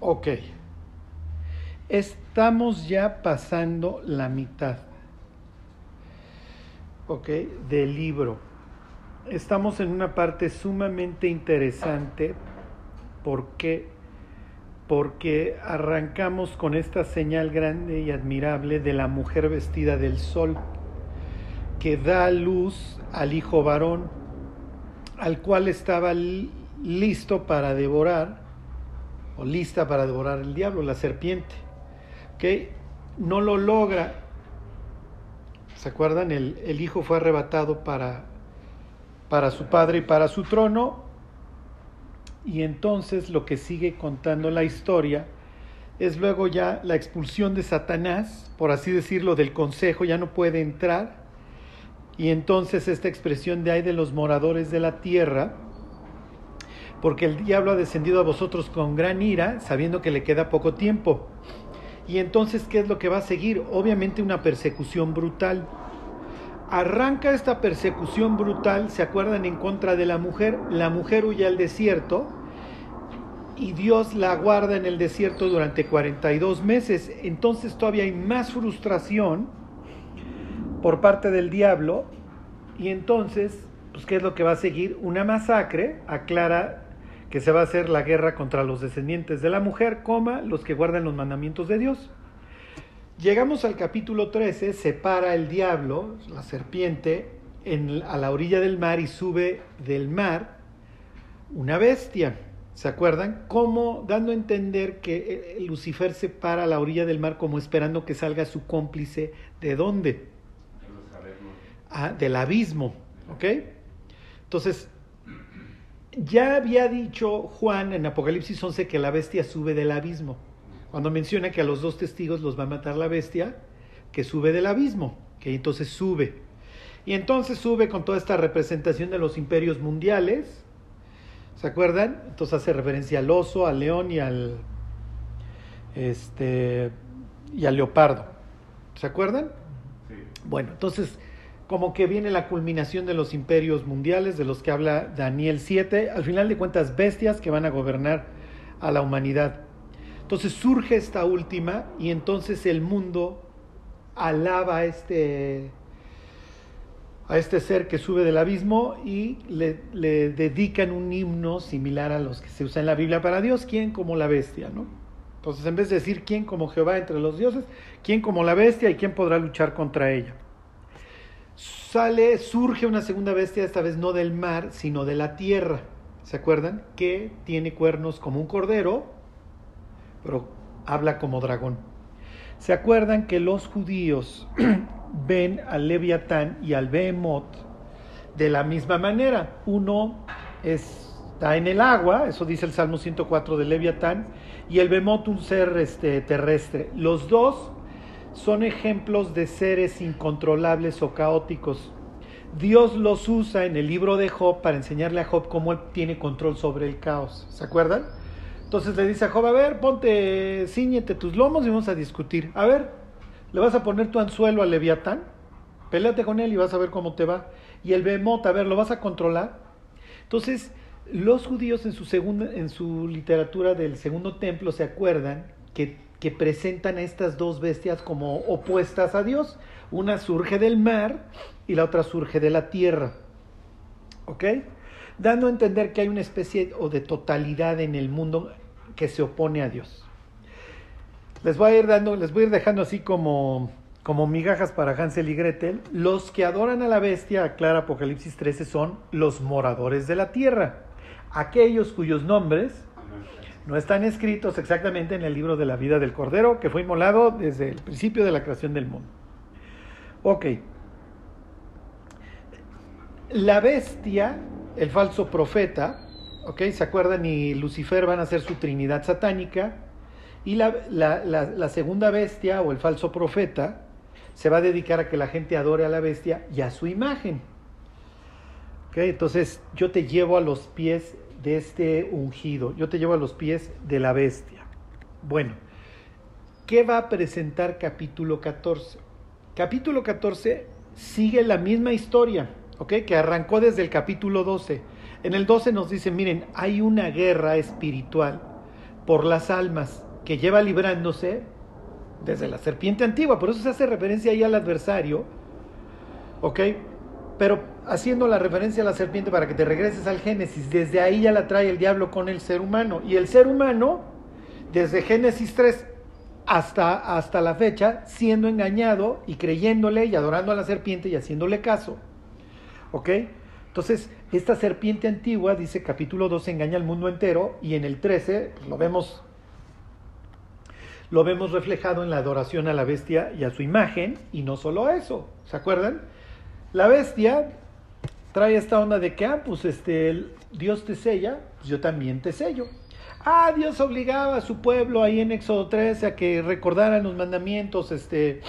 Ok. Estamos ya pasando la mitad. Del libro. Estamos en una parte sumamente interesante. ¿Por qué? Porque arrancamos con esta señal grande y admirable de la mujer vestida del sol, que da luz al hijo varón, al cual estaba listo para devorar o lista para devorar el diablo, la serpiente. que No lo logra. ¿Se acuerdan? El, el, hijo fue arrebatado para, para su padre y para su trono. Y entonces lo que sigue contando la historia es luego ya la expulsión de Satanás, por así decirlo, del consejo, ya no puede entrar. Y entonces esta expresión de hay de los moradores de la tierra, porque el diablo ha descendido a vosotros con gran ira, sabiendo que le queda poco tiempo. Y entonces, ¿qué es lo que va a seguir? Obviamente una persecución brutal. Arranca esta persecución brutal, ¿se acuerdan? En contra de la mujer. La mujer huye al desierto y Dios la guarda en el desierto durante 42 meses. Entonces todavía hay más frustración por parte del diablo. Y entonces, pues, ¿qué es lo que va a seguir? Una masacre, aclara que se va a hacer la guerra contra los descendientes de la mujer, coma, los que guardan los mandamientos de Dios. Llegamos al capítulo 13, se para el diablo, la serpiente, en, a la orilla del mar y sube del mar una bestia. ¿Se acuerdan? Como dando a entender que Lucifer se para a la orilla del mar como esperando que salga su cómplice. ¿De dónde? Ah, del abismo. ¿Ok? Entonces, ya había dicho Juan en Apocalipsis 11 que la bestia sube del abismo. Cuando menciona que a los dos testigos los va a matar la bestia, que sube del abismo, que entonces sube. Y entonces sube con toda esta representación de los imperios mundiales. ¿Se acuerdan? Entonces hace referencia al oso, al león y al este y al leopardo. ¿Se acuerdan? Sí. Bueno, entonces como que viene la culminación de los imperios mundiales de los que habla Daniel 7, al final de cuentas bestias que van a gobernar a la humanidad. Entonces surge esta última y entonces el mundo alaba a este, a este ser que sube del abismo y le, le dedican un himno similar a los que se usa en la Biblia para Dios, ¿quién como la bestia? ¿no? Entonces en vez de decir quién como Jehová entre los dioses, quién como la bestia y quién podrá luchar contra ella sale, surge una segunda bestia, esta vez no del mar, sino de la tierra. ¿Se acuerdan? Que tiene cuernos como un cordero, pero habla como dragón. ¿Se acuerdan que los judíos ven al Leviatán y al Behemoth de la misma manera? Uno está en el agua, eso dice el Salmo 104 del Leviatán, y el Behemoth un ser este, terrestre. Los dos son ejemplos de seres incontrolables o caóticos. Dios los usa en el libro de Job para enseñarle a Job cómo él tiene control sobre el caos. ¿Se acuerdan? Entonces le dice a Job, a ver, ponte, ciñete tus lomos y vamos a discutir. A ver, ¿le vas a poner tu anzuelo al Leviatán? Péleate con él y vas a ver cómo te va. Y el Bemot, a ver, ¿lo vas a controlar? Entonces, los judíos en su, segunda, en su literatura del segundo templo se acuerdan que que presentan a estas dos bestias como opuestas a Dios. Una surge del mar y la otra surge de la tierra. ¿Ok? Dando a entender que hay una especie o de totalidad en el mundo que se opone a Dios. Les voy a ir dando, les voy a ir dejando así como, como migajas para Hansel y Gretel. Los que adoran a la bestia, aclara Apocalipsis 13, son los moradores de la tierra. Aquellos cuyos nombres no están escritos exactamente en el libro de la vida del Cordero, que fue inmolado desde el principio de la creación del mundo. Ok. La bestia, el falso profeta, ok, ¿se acuerdan? Y Lucifer van a ser su trinidad satánica. Y la, segunda bestia o el falso profeta se va a dedicar a que la gente adore a la bestia y a su imagen. Ok, entonces yo te llevo a los pies este ungido. Yo te llevo a los pies de la bestia. Bueno, ¿qué va a presentar capítulo 14? Capítulo 14 sigue la misma historia, ¿ok? Que arrancó desde el capítulo 12. En el 12 nos dice, miren, hay una guerra espiritual por las almas, que lleva librándose desde la serpiente antigua. Por eso se hace referencia ahí al adversario, ¿ok? Pero haciendo la referencia a la serpiente para que te regreses al Génesis, desde ahí ya la trae el diablo con el ser humano. Y el ser humano, desde Génesis 3 hasta, hasta la fecha, siendo engañado y creyéndole y adorando a la serpiente y haciéndole caso. ¿Ok? Entonces, esta serpiente antigua, dice capítulo 2, engaña al mundo entero y en el 13 pues, lo vemos lo vemos reflejado en la adoración a la bestia y a su imagen, y no solo eso, ¿se acuerdan? La bestia trae esta onda de que, ah, pues este, Dios te sella, pues yo también te sello. Ah, Dios obligaba a su pueblo ahí en Éxodo 13 a que recordaran los mandamientos, este,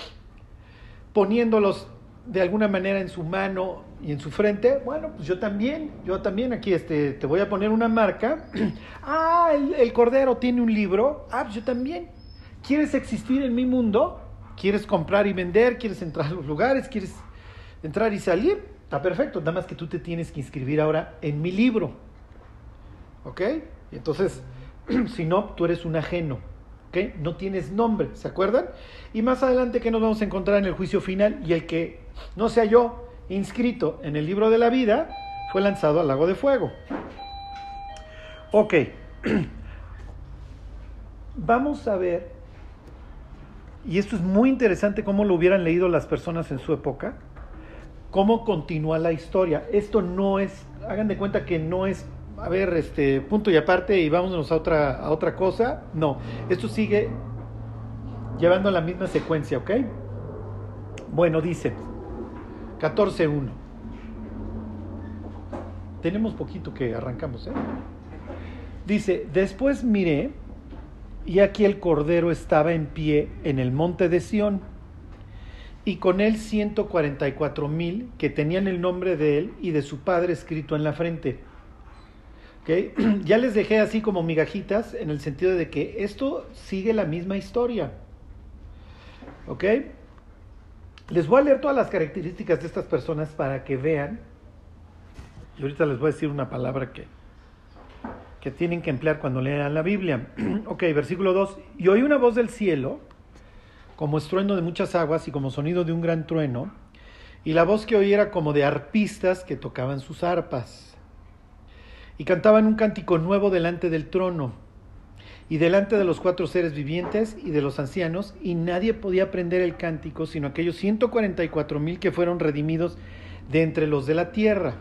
poniéndolos de alguna manera en su mano y en su frente. Bueno, pues yo también, yo también aquí este, te voy a poner una marca. ah, el, el cordero tiene un libro. Ah, pues yo también. ¿Quieres existir en mi mundo? ¿Quieres comprar y vender? ¿Quieres entrar a los lugares? ¿Quieres entrar y salir? Está perfecto, nada más que tú te tienes que inscribir ahora en mi libro. ¿Ok? Y entonces, si no, tú eres un ajeno. ¿Ok? No tienes nombre, ¿se acuerdan? Y más adelante que nos vamos a encontrar en el juicio final y el que no sea yo inscrito en el libro de la vida fue lanzado al lago de fuego. Ok. Vamos a ver y esto es muy interesante cómo lo hubieran leído las personas en su época, cómo continúa la historia. Esto no es, hagan de cuenta que no es, a ver, este, punto y aparte y vámonos a otra, a otra cosa. No, esto sigue llevando la misma secuencia, ¿ok? Bueno, dice 14.1. Tenemos poquito que arrancamos, ¿eh? Dice, después miré y aquí el Cordero estaba en pie en el monte de Sión, y con él 144 mil que tenían el nombre de él y de su padre escrito en la frente. ¿Okay? Ya les dejé así como migajitas en el sentido de que esto sigue la misma historia. ¿Ok? Les voy a leer todas las características de estas personas para que vean. Y ahorita les voy a decir una palabra que que tienen que emplear cuando lean la Biblia. ok, versículo 2. Y oí una voz del cielo, como estruendo de muchas aguas y como sonido de un gran trueno, y la voz que oí era como de arpistas que tocaban sus arpas. Y cantaban un cántico nuevo delante del trono, y delante de los cuatro seres vivientes y de los ancianos, y nadie podía aprender el cántico, sino aquellos 144 mil que fueron redimidos de entre los de la tierra.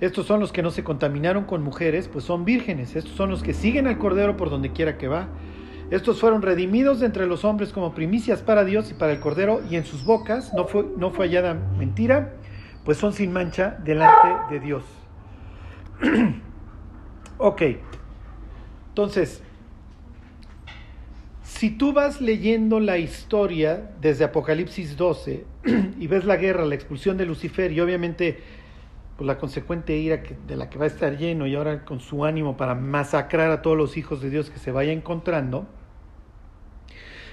Estos son los que no se contaminaron con mujeres, pues son vírgenes. Estos son los que siguen al Cordero por donde quiera que va. Estos fueron redimidos de entre los hombres como primicias para Dios y para el Cordero, y en sus bocas no fue, no fue hallada mentira, pues son sin mancha delante de Dios. ok, entonces, si tú vas leyendo la historia desde Apocalipsis 12 y ves la guerra, la expulsión de Lucifer y obviamente pues, la consecuente ira de la que va a estar lleno y ahora con su ánimo para masacrar a todos los hijos de Dios que se vaya encontrando,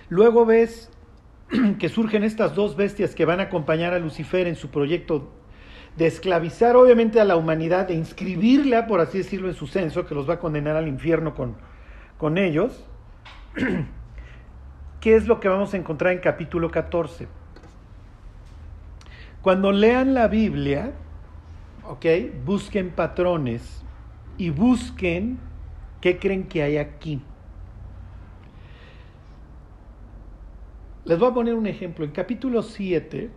luego ves que surgen estas dos bestias que van a acompañar a Lucifer en su proyecto de esclavizar obviamente a la humanidad, de inscribirla, por así decirlo, en su censo, que los va a condenar al infierno con, con ellos. ¿Qué es lo que vamos a encontrar en capítulo 14? Cuando lean la Biblia, ¿ok? Busquen patrones y busquen qué creen que hay aquí. Les voy a poner un ejemplo. En capítulo 7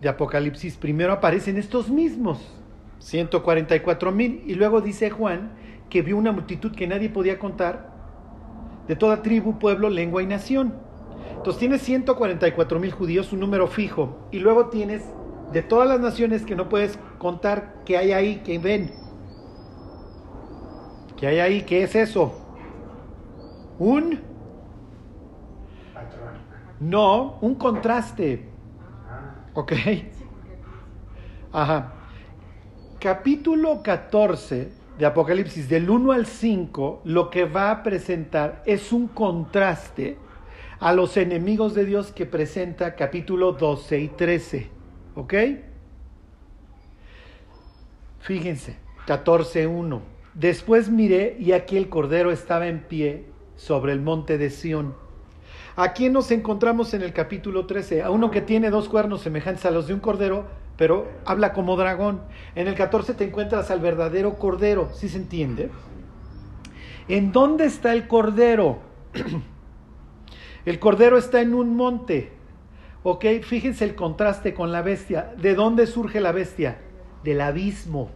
de Apocalipsis, primero aparecen estos mismos, 144 mil, y luego dice Juan que vio una multitud que nadie podía contar, de toda tribu, pueblo, lengua y nación. Entonces tienes 144 mil judíos, un número fijo, y luego tienes de todas las naciones que no puedes contar qué hay ahí, qué ven. ¿Qué hay ahí? ¿Qué es eso? Un... No, un contraste. ¿Ok? Ajá. Capítulo 14 de Apocalipsis, del 1 al 5, lo que va a presentar es un contraste a los enemigos de Dios que presenta capítulo 12 y 13. ¿Ok? Fíjense, 14.1. Después miré y aquí el Cordero estaba en pie, sobre el monte de Sión. ¿A quién nos encontramos en el capítulo 13? A uno que tiene dos cuernos semejantes a los de un cordero, pero habla como dragón. En el 14 te encuentras al verdadero cordero, ¿sí se entiende? ¿En dónde está el cordero? el cordero está en un monte. ¿Ok? Fíjense el contraste con la bestia. ¿De dónde surge la bestia? Del abismo.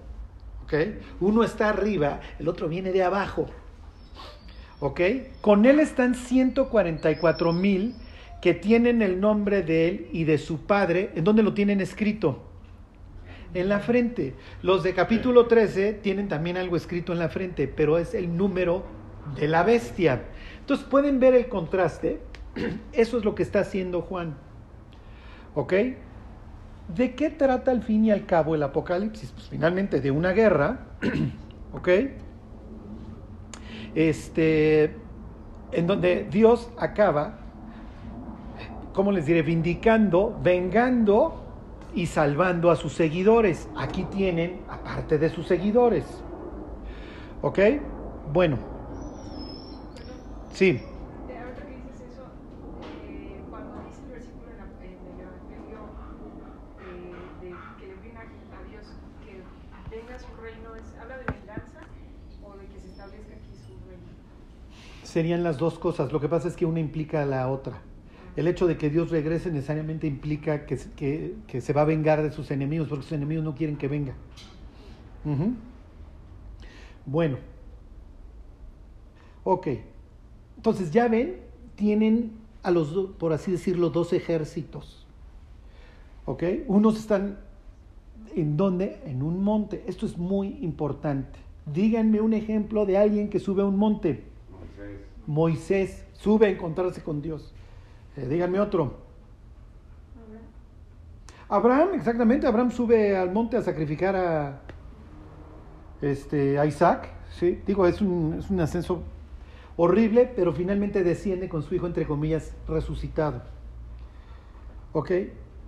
¿Ok? Uno está arriba, el otro viene de abajo. ¿Ok? Con él están 144 mil que tienen el nombre de él y de su padre. ¿En dónde lo tienen escrito? En la frente. Los de capítulo 13 tienen también algo escrito en la frente, pero es el número de la bestia. Entonces pueden ver el contraste. Eso es lo que está haciendo Juan. ¿Ok? ¿De qué trata al fin y al cabo el Apocalipsis? Pues finalmente de una guerra. ¿Ok? Este, en donde Dios acaba, ¿cómo les diré?, vindicando, vengando y salvando a sus seguidores. Aquí tienen, aparte de sus seguidores. ¿Ok? Bueno. Sí. Serían las dos cosas. Lo que pasa es que una implica a la otra. El hecho de que Dios regrese necesariamente implica que, que, se va a vengar de sus enemigos, porque sus enemigos no quieren que venga. Bueno. Ok. Entonces ya ven, tienen a los, por así decirlo, dos ejércitos. ¿Ok? Unos están en dónde? En un monte. Esto es muy importante. Díganme un ejemplo de alguien que sube a un monte. Moisés sube a encontrarse con Dios. Eh, díganme otro. Abraham, exactamente, Abraham sube al monte a sacrificar a, este, Isaac, ¿sí? Digo, es un, es un ascenso horrible, pero finalmente desciende con su hijo, entre comillas, resucitado. ¿Ok?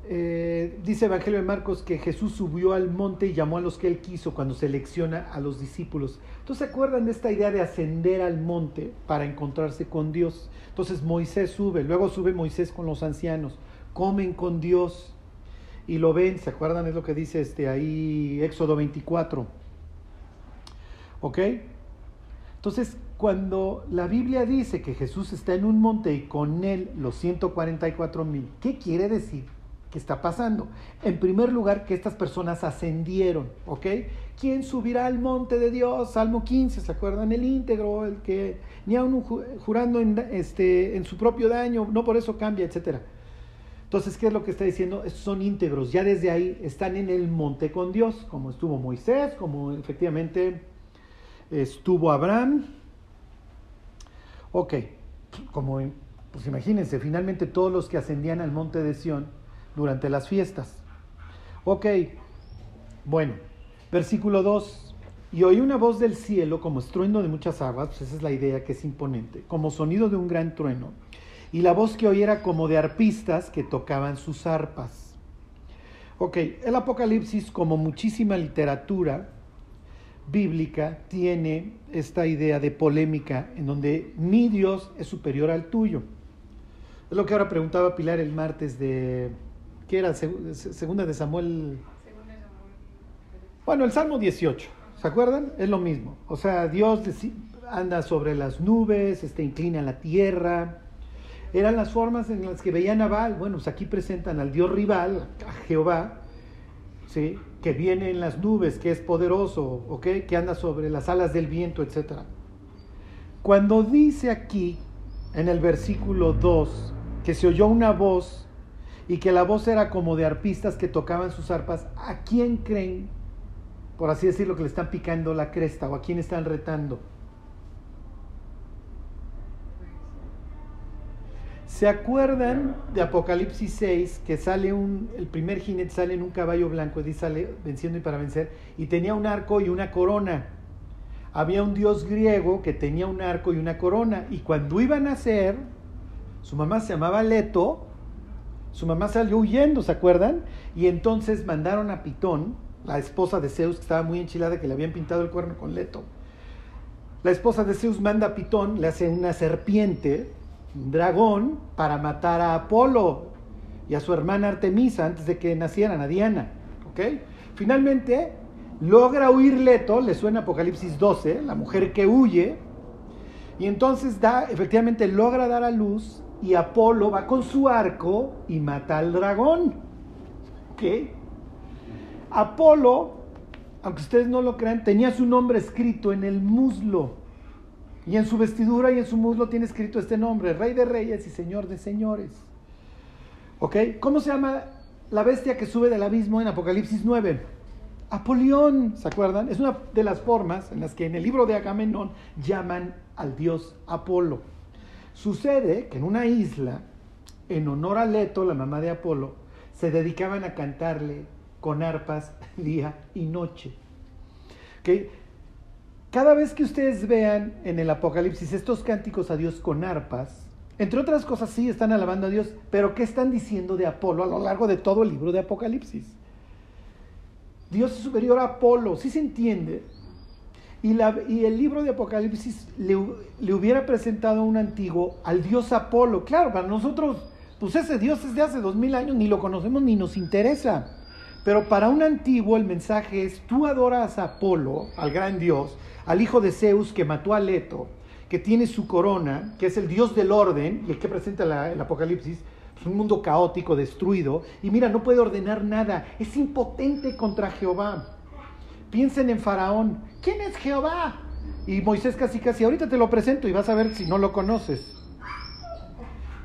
Eh, dice Evangelio de Marcos que Jesús subió al monte y llamó a los que él quiso cuando selecciona a los discípulos. Entonces, ¿se acuerdan de esta idea de ascender al monte para encontrarse con Dios? Entonces Moisés sube, luego sube Moisés con los ancianos, comen con Dios y lo ven, ¿se acuerdan? Es lo que dice este ahí Éxodo 24. ¿Ok? Entonces, cuando la Biblia dice que Jesús está en un monte y con él los 144 mil, ¿qué quiere decir? ¿Qué está pasando? En primer lugar, que estas personas ascendieron, ¿ok? ¿Quién subirá al monte de Dios? Salmo 15, ¿se acuerdan? El íntegro, el que ni aun jurando en, este, en su propio daño, no por eso cambia, etc. Entonces, ¿qué es lo que está diciendo? Estos son íntegros, ya desde ahí están en el monte con Dios, como estuvo Moisés, como efectivamente estuvo Abraham. Ok, como, pues imagínense, finalmente todos los que ascendían al monte de Sión, durante las fiestas. Ok, bueno, versículo 2. Y oí una voz del cielo como estruendo de muchas aguas, pues esa es la idea que es imponente, como sonido de un gran trueno. Y la voz que oí era como de arpistas que tocaban sus arpas. Ok, el Apocalipsis, como muchísima literatura bíblica, tiene esta idea de polémica en donde mi Dios es superior al tuyo. Es lo que ahora preguntaba Pilar el martes de que era segunda de Samuel. Bueno, el Salmo 18, ¿se acuerdan? Es lo mismo. O sea, Dios anda sobre las nubes, este, inclina la tierra. Eran las formas en las que veían a Baal. Bueno, pues aquí presentan al Dios rival, a Jehová, ¿sí? que viene en las nubes, que es poderoso, ¿ok? que anda sobre las alas del viento, etc. Cuando dice aquí, en el versículo 2, que se oyó una voz y que la voz era como de arpistas que tocaban sus arpas, ¿a quién creen, por así decirlo, que le están picando la cresta o a quién están retando? ¿Se acuerdan de Apocalipsis 6 que sale un, el primer jinete sale en un caballo blanco y sale venciendo y para vencer y tenía un arco y una corona? Había un dios griego que tenía un arco y una corona y cuando iban a nacer, su mamá se llamaba Leto su mamá salió huyendo, ¿se acuerdan? Y entonces mandaron a Pitón, la esposa de Zeus, que estaba muy enchilada, que le habían pintado el cuerno con leto. la esposa de Zeus manda a Pitón, le hace una serpiente, un dragón, para matar a Apolo y a su hermana Artemisa antes de que nacieran, a Diana. ¿Ok? Finalmente, logra huir Leto, le suena Apocalipsis 12, la mujer que huye, y entonces da, efectivamente logra dar a luz y Apolo va con su arco y mata al dragón. ¿Ok? Apolo, aunque ustedes no lo crean, tenía su nombre escrito en el muslo. Y en su vestidura y en su muslo tiene escrito este nombre, Rey de Reyes y Señor de Señores. ¿Ok? ¿Cómo se llama la bestia que sube del abismo en Apocalipsis 9? Apolión, ¿se acuerdan? Es una de las formas en las que en el libro de Agamenón llaman al dios Apolo. Sucede que en una isla, en honor a Leto, la mamá de Apolo, se dedicaban a cantarle con arpas día y noche. ¿Okay? Cada vez que ustedes vean en el Apocalipsis estos cánticos a Dios con arpas, entre otras cosas sí están alabando a Dios, pero ¿qué están diciendo de Apolo a lo largo de todo el libro de Apocalipsis? Dios es superior a Apolo, sí se entiende. Y, el libro de Apocalipsis le, hubiera presentado un antiguo al Dios Apolo. Claro, para nosotros, pues ese Dios es de hace dos mil años, ni lo conocemos ni nos interesa. Pero para un antiguo el mensaje es, tú adoras a Apolo, al gran Dios, al hijo de Zeus que mató a Leto, que tiene su corona, que es el Dios del orden, y el que presenta el Apocalipsis, es un mundo caótico, destruido, y mira, no puede ordenar nada, es impotente contra Jehová. Piensen en Faraón, ¿quién es Jehová? Y Moisés casi casi, ahorita te lo presento y vas a ver si no lo conoces.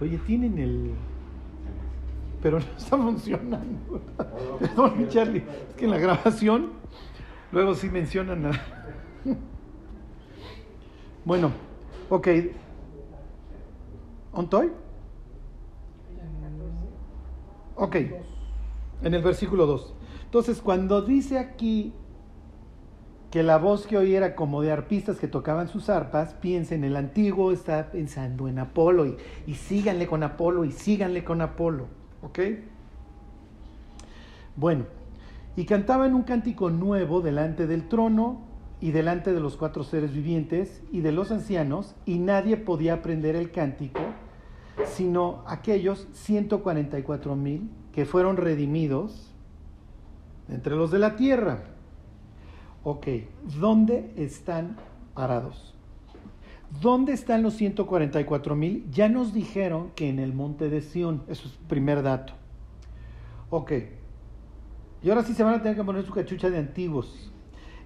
Oye, tienen el... Pero no está funcionando. Perdón, Charlie, es que en la grabación luego sí mencionan a... Bueno, ok. ¿Ontoy? Ok, en el versículo 2. Entonces, cuando dice aquí que la voz que oí era como de arpistas que tocaban sus arpas, piensen, el antiguo está pensando en Apolo y, y síganle con Apolo y síganle con Apolo. ¿Ok? Bueno, y cantaban un cántico nuevo delante del trono y delante de los cuatro seres vivientes y de los ancianos, y nadie podía aprender el cántico, sino aquellos 144 mil que fueron redimidos entre los de la tierra. Ok, ¿dónde están parados? ¿Dónde están los 144 mil? Ya nos dijeron que en el monte de Sión, eso es primer dato. Ok, y ahora sí se van a tener que poner su cachucha de antiguos.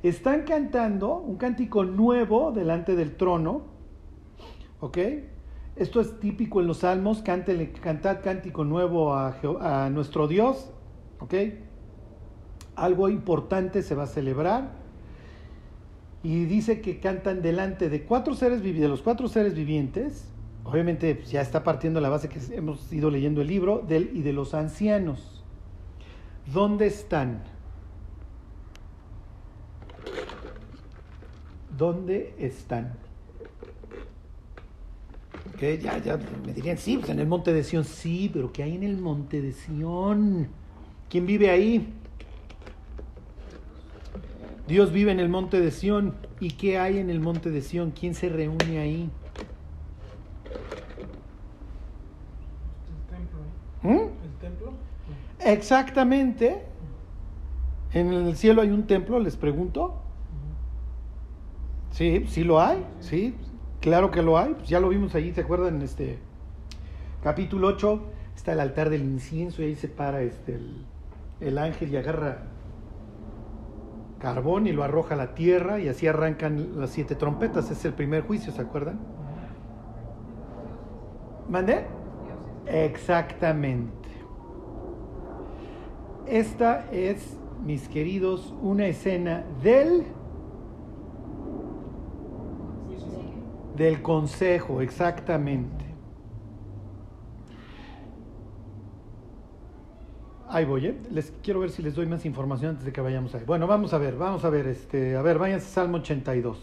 Están cantando un cántico nuevo delante del trono. ¿Ok? Esto es típico en los salmos. Cántele, cantad cántico nuevo a, a nuestro Dios. ¿Ok? Algo importante se va a celebrar. Y dice que cantan delante de cuatro seres de los cuatro seres vivientes. Obviamente pues, ya está partiendo la base que hemos ido leyendo el libro del, y de los ancianos. ¿Dónde están? ¿Dónde están? Que ya, ya me dirían, sí, pues en el monte de Sión, sí, pero ¿qué hay en el monte de Sión? ¿Quién vive ahí? Dios vive en el monte de Sión. ¿Y qué hay en el monte de Sión? ¿Quién se reúne ahí? El templo. ¿Mm? ¿El templo? Exactamente. En el cielo hay un templo, les pregunto. Sí, sí lo hay, sí, claro que lo hay. Pues ya lo vimos allí, ¿se acuerdan? En este capítulo 8 está el altar del incienso y ahí se para este, el, el ángel y agarra carbón y lo arroja a la tierra y así arrancan las siete trompetas. Es el primer juicio, ¿se acuerdan? ¿Mandé? Exactamente. Esta es, mis queridos, una escena del del consejo, exactamente. Ahí voy, ¿eh? Les quiero ver si les doy más información antes de que vayamos ahí. Bueno, vamos a ver, vamos a ver, este, a ver, váyanse Salmo 82.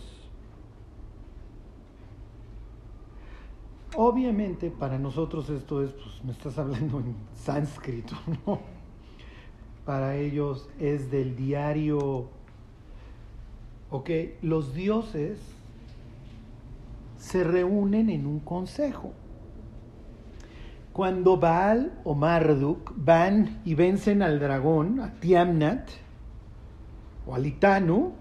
Obviamente para nosotros esto es, pues me estás hablando en sánscrito, ¿no? Para ellos es del diario, ok, los dioses se reúnen en un consejo. Cuando Baal o Marduk van y vencen al dragón, a Tiamnat o a Litanu,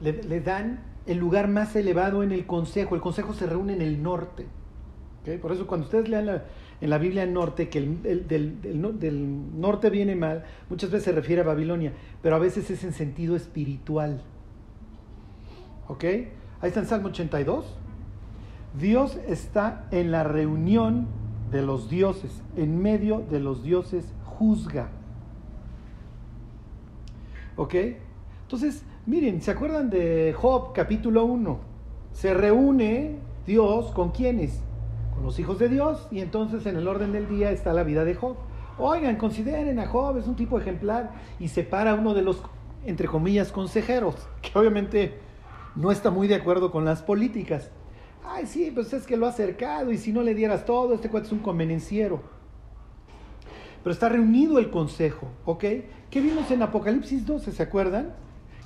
le, dan el lugar más elevado en el consejo. El consejo se reúne en el norte. Por eso cuando ustedes lean en la Biblia norte que el, del, norte viene mal, muchas veces se refiere a Babilonia, pero a veces es en sentido espiritual. ¿Ok? Ahí está en Salmo 82. Dios está en la reunión de los dioses, en medio de los dioses juzga. ¿Ok? Entonces, miren, ¿se acuerdan de Job capítulo 1? Se reúne Dios con quienes? Con los hijos de Dios y entonces en el orden del día está la vida de Job. Oigan, consideren a Job, es un tipo ejemplar y separa uno de los, entre comillas, consejeros, que obviamente no está muy de acuerdo con las políticas. Ay, sí, pues es que lo ha acercado y si no le dieras todo, este cuate es un convenenciero. Pero está reunido el consejo, ¿ok? ¿Qué vimos en Apocalipsis 12? ¿Se acuerdan?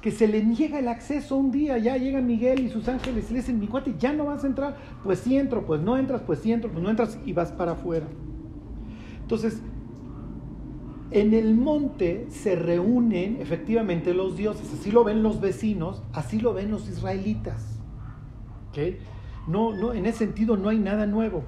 Que se le niega el acceso un día, ya llega Miguel y sus ángeles y le dicen, mi cuate, ya no vas a entrar, pues sí entro, pues no entras, pues sí entro, pues no entras y vas para afuera. Entonces, en el monte se reúnen efectivamente los dioses, así lo ven los vecinos, así lo ven los israelitas. ¿ok? No, no, en ese sentido no hay nada nuevo.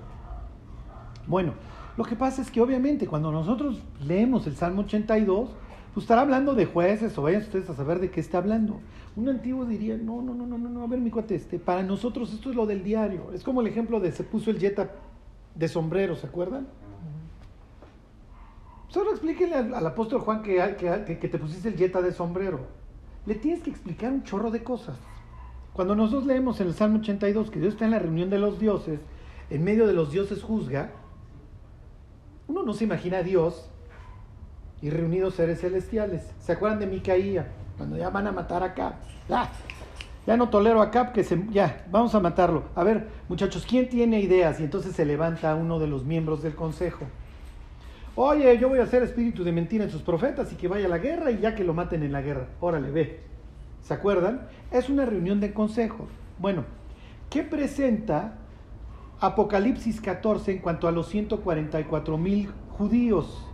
Bueno, lo que pasa es que obviamente cuando nosotros leemos el Salmo 82, pues estará hablando de jueces o vayan ustedes a saber de qué está hablando. Un antiguo diría, no, no, no, no, no, a ver mi cuate, este, para nosotros esto es lo del diario. Es como el ejemplo de se puso el yeta de sombrero, ¿se acuerdan? Solo explíquenle al, apóstol Juan que, que, que, te pusiste el yeta de sombrero. Le tienes que explicar un chorro de cosas. Cuando nosotros leemos en el Salmo 82 que Dios está en la reunión de los dioses, en medio de los dioses juzga, uno no se imagina a Dios y reunidos seres celestiales. ¿Se acuerdan de Micaía? Cuando ya van a matar a Cap. Ya, no tolero a Cap, que se, ya, vamos a matarlo. A ver, muchachos, ¿quién tiene ideas? Y entonces se levanta uno de los miembros del consejo. Oye, yo voy a hacer espíritu de mentira en sus profetas y que vaya a la guerra y ya que lo maten en la guerra. Órale, ve. ¿Se acuerdan? Es una reunión de consejos. Bueno, ¿qué presenta Apocalipsis 14 en cuanto a los 144 mil judíos?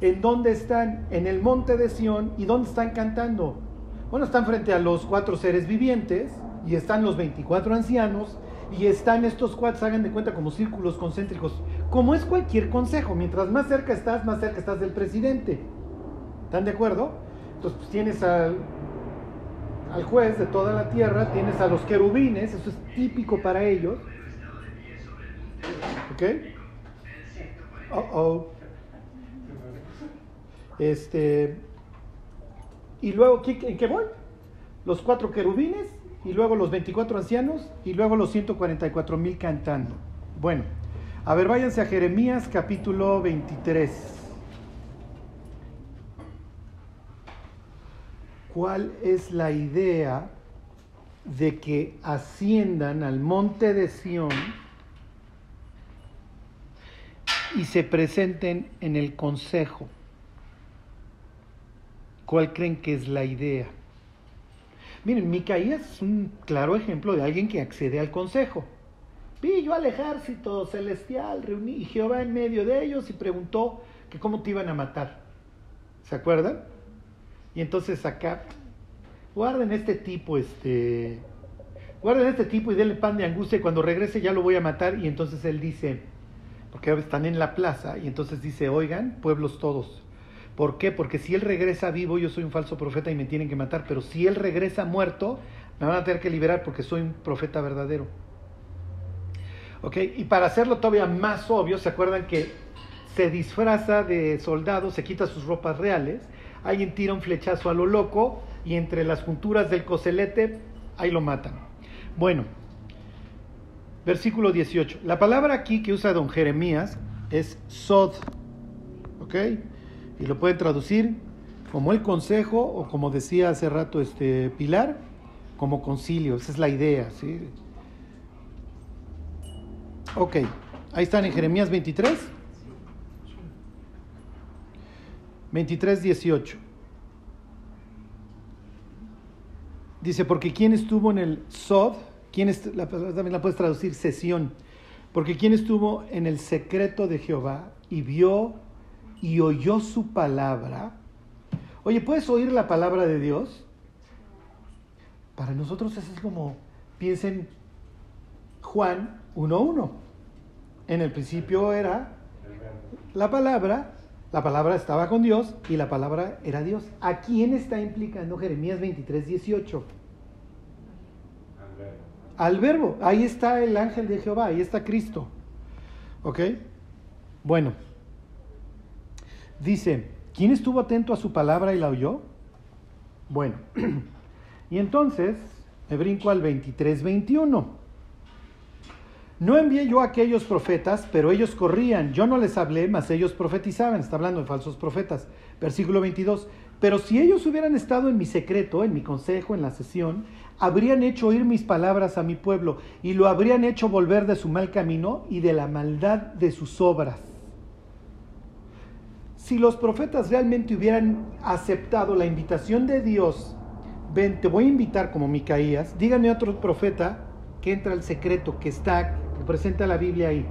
¿En dónde están? En el monte de Sión. ¿Y dónde están cantando? Bueno, están frente a los cuatro seres vivientes y están los 24 ancianos y están estos cuates, hagan de cuenta, como círculos concéntricos, como es cualquier consejo, mientras más cerca estás, más cerca estás del presidente. ¿Están de acuerdo? Entonces pues, tienes al, al juez de toda la tierra, tienes a los querubines, eso es típico para ellos. ¿Ok? Oh, oh. Este, y luego, ¿en qué voy? Los cuatro querubines y luego los 24 ancianos y luego los 144 mil cantando. Bueno, a ver, váyanse a Jeremías capítulo 23. ¿Cuál es la idea de que asciendan al monte de Sión y se presenten en el consejo? ¿Cuál creen que es la idea? Miren, Micaías es un claro ejemplo de alguien que accede al consejo. Yo al ejército celestial reuní, y Jehová en medio de ellos y preguntó que cómo te iban a matar. ¿Se acuerdan? Y entonces acá, guarden este tipo, este, guarden este tipo y denle pan de angustia y cuando regrese ya lo voy a matar. Y entonces él dice, porque están en la plaza, y entonces dice, oigan, pueblos todos, ¿Por qué? Porque si él regresa vivo, yo soy un falso profeta y me tienen que matar, pero si él regresa muerto, me van a tener que liberar porque soy un profeta verdadero. ¿Ok? Y para hacerlo todavía más obvio, ¿se acuerdan que se disfraza de soldado, se quita sus ropas reales, alguien tira un flechazo a lo loco y entre las junturas del coselete, ahí lo matan. Bueno, versículo 18. La palabra aquí que usa don Jeremías es sod. ¿Ok? y lo pueden traducir como el consejo o como decía hace rato este Pilar, como concilio, esa es la idea, ¿sí? Ok, ahí están en Jeremías 23, 23, 18. Dice, porque ¿quién estuvo en el Sod? ¿Quién la, también la puedes traducir sesión. Porque ¿quién estuvo en el secreto de Jehová y vio y oyó su palabra? Oye, ¿puedes oír la palabra de Dios? Para nosotros eso es como, piensen Juan 1.1. En el principio era la palabra, la palabra estaba con Dios y la palabra era Dios. ¿A quién está implicando Jeremías 23.18? Al verbo. Ahí está el ángel de Jehová, ahí está Cristo. ¿Ok? Bueno. Dice, ¿quién estuvo atento a su palabra y la oyó? Bueno. y entonces me brinco al 23.21. No envié yo a aquellos profetas, pero ellos corrían. Yo no les hablé, mas ellos profetizaban. Está hablando de falsos profetas. Versículo 22. Pero si ellos hubieran estado en mi secreto, en mi consejo, en la sesión, habrían hecho oír mis palabras a mi pueblo y lo habrían hecho volver de su mal camino y de la maldad de sus obras. Si los profetas realmente hubieran aceptado la invitación de Dios, ven, te voy a invitar como Micaías, díganme otro profeta que entra al secreto, que está, presenta la Biblia ahí.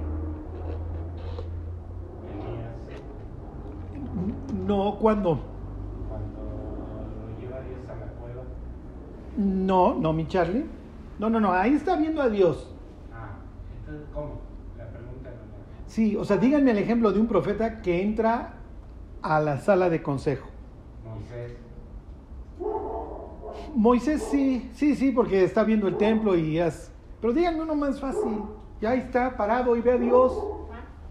No, ¿cuándo? No, no, mi Charlie. No, no, no, ahí está viendo a Dios. Ah, entonces, ¿cómo? La pregunta no. Sí, o sea, díganme el ejemplo de un profeta que entra a la sala de consejo. Moisés. Moisés sí, sí, sí, porque está viendo el templo y es... Pero díganme uno más fácil. Ya está parado y ve a Dios.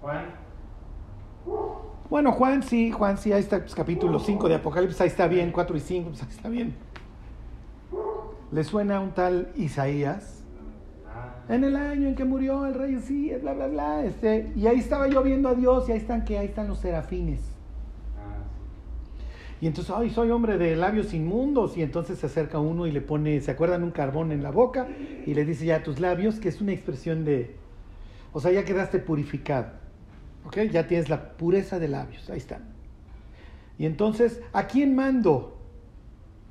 Juan. Bueno, Juan sí, Juan sí, ahí está pues, capítulo 5 de Apocalipsis, ahí está bien, 4 y 5, pues ahí está bien. ¿Le suena un tal Isaías? Ah. En el año en que murió el rey sí, bla, bla, bla. Este, y ahí estaba yo viendo a Dios y ahí están que ahí están los serafines. Y entonces, ay, soy hombre de labios inmundos. Y entonces se acerca uno y le pone, ¿se acuerdan? Un carbón en la boca y le dice ya tus labios, que es una expresión de, o sea, ya quedaste purificado. ¿Ok? Ya tienes la pureza de labios. Ahí están. Y entonces, ¿a quién mando?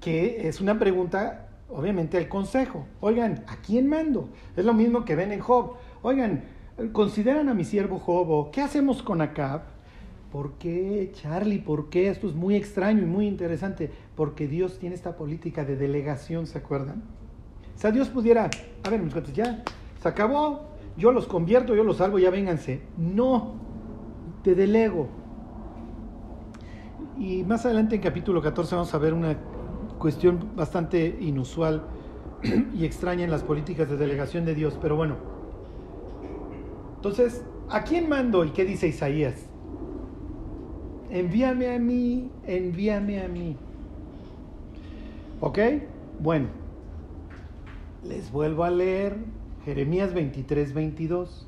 Que es una pregunta obviamente el consejo. Oigan, ¿a quién mando? Es lo mismo que ven en Job. Oigan, consideran a mi siervo Job, ¿qué hacemos con Acab? ¿Por qué, Charlie? ¿Por qué? Esto es muy extraño y muy interesante. Porque Dios tiene esta política de delegación, ¿se acuerdan? O sea, Dios pudiera, a ver, mis cuates, ya, se acabó, yo los convierto, yo los salvo, ya vénganse. No, te delego. Y más adelante en capítulo 14 vamos a ver una cuestión bastante inusual y extraña en las políticas de delegación de Dios, pero bueno. Entonces, ¿a quién mando y qué dice Isaías? Envíame a mí, envíame a mí. ¿Ok? Bueno, les vuelvo a leer Jeremías 23, 22.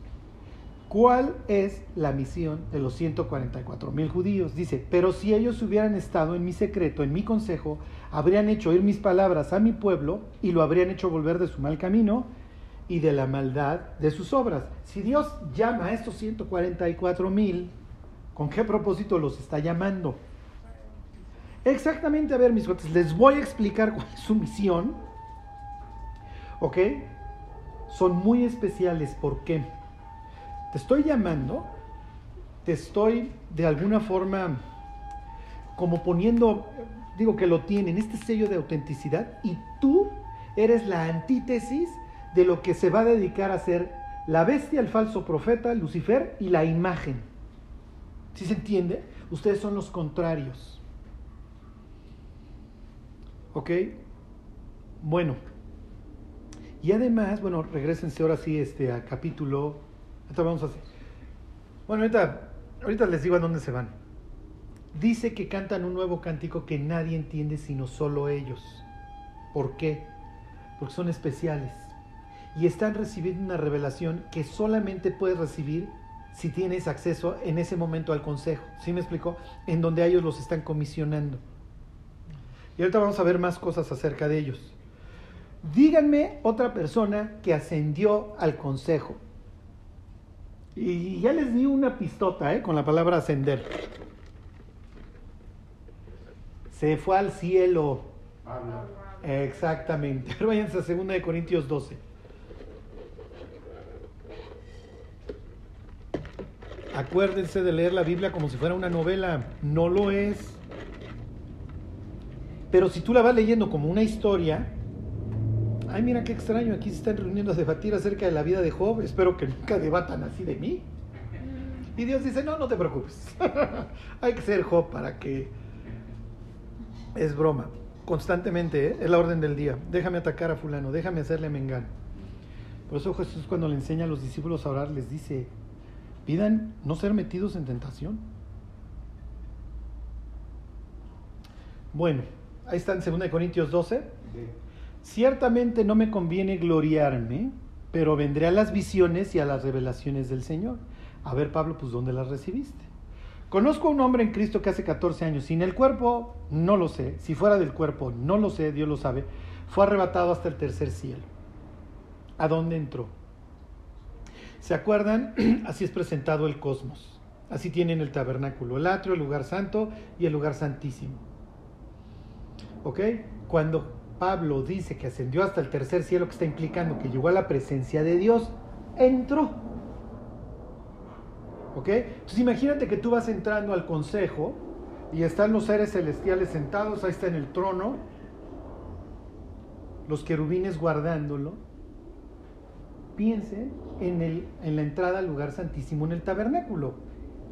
¿Cuál es la misión de los 144 mil judíos? Dice, pero si ellos hubieran estado en mi secreto, en mi consejo, habrían hecho oír mis palabras a mi pueblo y lo habrían hecho volver de su mal camino y de la maldad de sus obras. Si Dios llama a estos 144 mil, ¿con qué propósito los está llamando? Exactamente, a ver mis cuates, les voy a explicar cuál es su misión. ¿Ok? Son muy especiales, ¿por qué? Te estoy llamando, te estoy de alguna forma como poniendo, digo que lo tienen, este sello de autenticidad y tú eres la antítesis de lo que se va a dedicar a ser la bestia, el falso profeta, Lucifer y la imagen. ¿Sí se entiende? Ustedes son los contrarios. ¿Ok? Bueno. Y además, bueno, regresense ahora sí este, a capítulo vamos a hacer. Bueno, ahorita, ahorita les digo a dónde se van. Dice que cantan un nuevo cántico que nadie entiende sino solo ellos. ¿Por qué? Porque son especiales. Y están recibiendo una revelación que solamente puedes recibir si tienes acceso en ese momento al consejo. ¿Sí me explicó? En donde ellos los están comisionando. Y ahorita vamos a ver más cosas acerca de ellos. Díganme otra persona que ascendió al consejo. Y ya les di una pistota ¿eh? con la palabra ascender. Se fue al cielo. Exactamente. Váyanse a 2 de Corintios 12. Acuérdense de leer la Biblia como si fuera una novela. No lo es. Pero si tú la vas leyendo como una historia, ay, mira qué extraño, aquí se están reuniendo a debatir acerca de la vida de Job. Espero que nunca debatan así de mí. Y Dios dice, no, no te preocupes. Hay que ser Job para que... Es broma. Constantemente, ¿eh? es la orden del día. Déjame atacar a fulano, déjame hacerle mengano. Por eso Jesús cuando le enseña a los discípulos a orar les dice, pidan no ser metidos en tentación. Bueno, ahí está en 2 Corintios 12. Ciertamente no me conviene gloriarme, pero vendré a las visiones y a las revelaciones del Señor. A ver, Pablo, pues ¿dónde las recibiste? Conozco a un hombre en Cristo que hace 14 años, sin el cuerpo, no lo sé, si fuera del cuerpo, no lo sé, Dios lo sabe, fue arrebatado hasta el tercer cielo. ¿A dónde entró? ¿Se acuerdan? Así es presentado el cosmos. Así tienen el tabernáculo, el atrio, el lugar santo y el lugar santísimo. ¿Ok? Cuando Pablo dice que ascendió hasta el tercer cielo, que está implicando que llegó a la presencia de Dios, entró. ¿Ok? Entonces imagínate que tú vas entrando al consejo y están los seres celestiales sentados, ahí está en el trono, los querubines guardándolo. Piensen en, el, en la entrada al lugar santísimo, en el tabernáculo.